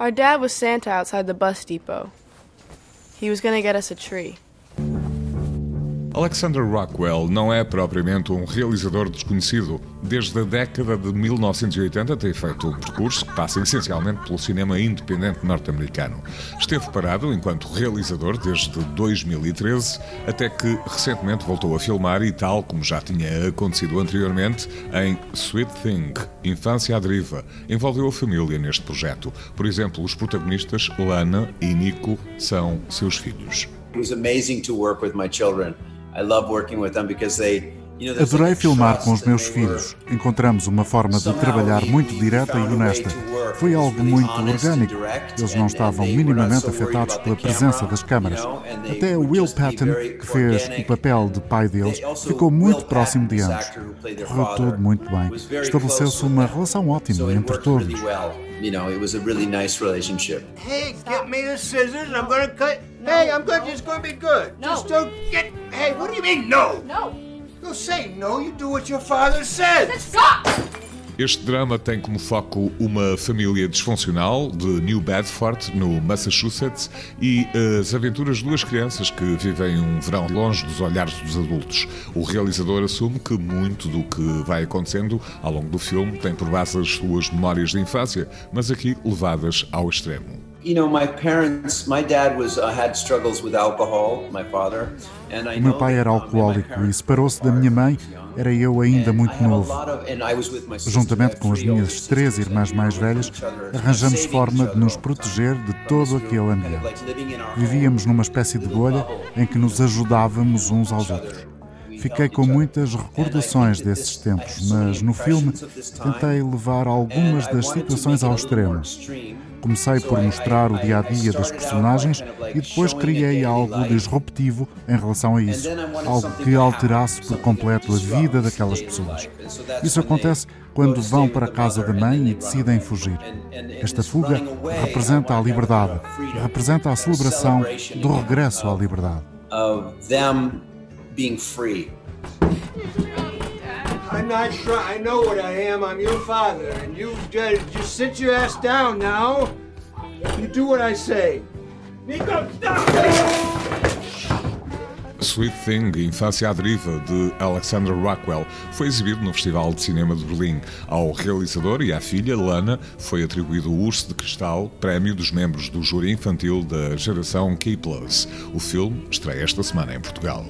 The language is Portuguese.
Our dad was Santa outside the bus depot. He was gonna get us a tree. Alexander Rockwell não é propriamente um realizador desconhecido. Desde a década de 1980 tem feito um percurso que passa essencialmente pelo cinema independente norte-americano. Esteve parado enquanto realizador desde 2013, até que recentemente voltou a filmar e, tal como já tinha acontecido anteriormente, em Sweet Thing, Infância à Deriva, envolveu a família neste projeto. Por exemplo, os protagonistas Lana e Nico são seus filhos. It was amazing to work with my children. I love working with them because they Adorei filmar com os meus filhos. Encontramos uma forma de trabalhar muito direta e honesta. Foi algo muito orgânico. Eles não estavam minimamente afetados pela presença das câmaras. Até Will Patton, que fez o papel de pai deles, ficou muito próximo de ambos. Correu tudo muito bem. Estabeleceu-se uma relação ótima entre todos. You know, it was a really nice relationship. Hey, get me the scissors and I'm gonna cut. Hey, I'm good. It's gonna be good. No. Just don't get. Hey, what do you mean, no? No. You say no. You do what your father says. Stop! Este drama tem como foco uma família disfuncional de New Bedford, no Massachusetts, e as aventuras de duas crianças que vivem um verão longe dos olhares dos adultos. O realizador assume que muito do que vai acontecendo ao longo do filme tem por base as suas memórias de infância, mas aqui levadas ao extremo. You know, my parents, my dad was uh, had struggles with alcohol, my father, and I meu pai era alcoólico e separou-se da minha mãe, era eu ainda muito novo. Juntamente com as minhas três irmãs mais velhas, arranjamos forma de nos proteger de todo aquele ambiente. Vivíamos numa espécie de bolha em que nos ajudávamos uns aos outros. Fiquei com muitas recordações desses tempos, mas no filme tentei levar algumas das situações ao extremo. Comecei por mostrar o dia a dia das personagens e depois criei algo disruptivo em relação a isso, algo que alterasse por completo a vida daquelas pessoas. Isso acontece quando vão para a casa da mãe e decidem fugir. Esta fuga representa a liberdade, representa a celebração do regresso à liberdade. I'm not sure. I know what I am. I'm your father. And you just, just sit your ass down now. You do what I say. Nico, stop! Sweet Thing, Infância à Deriva, de Alexander Rockwell, foi exibido no Festival de Cinema de Berlim. Ao realizador e à filha, Lana, foi atribuído o Urso de Cristal, prémio dos membros do júri infantil da geração K+. O filme estreia esta semana em Portugal.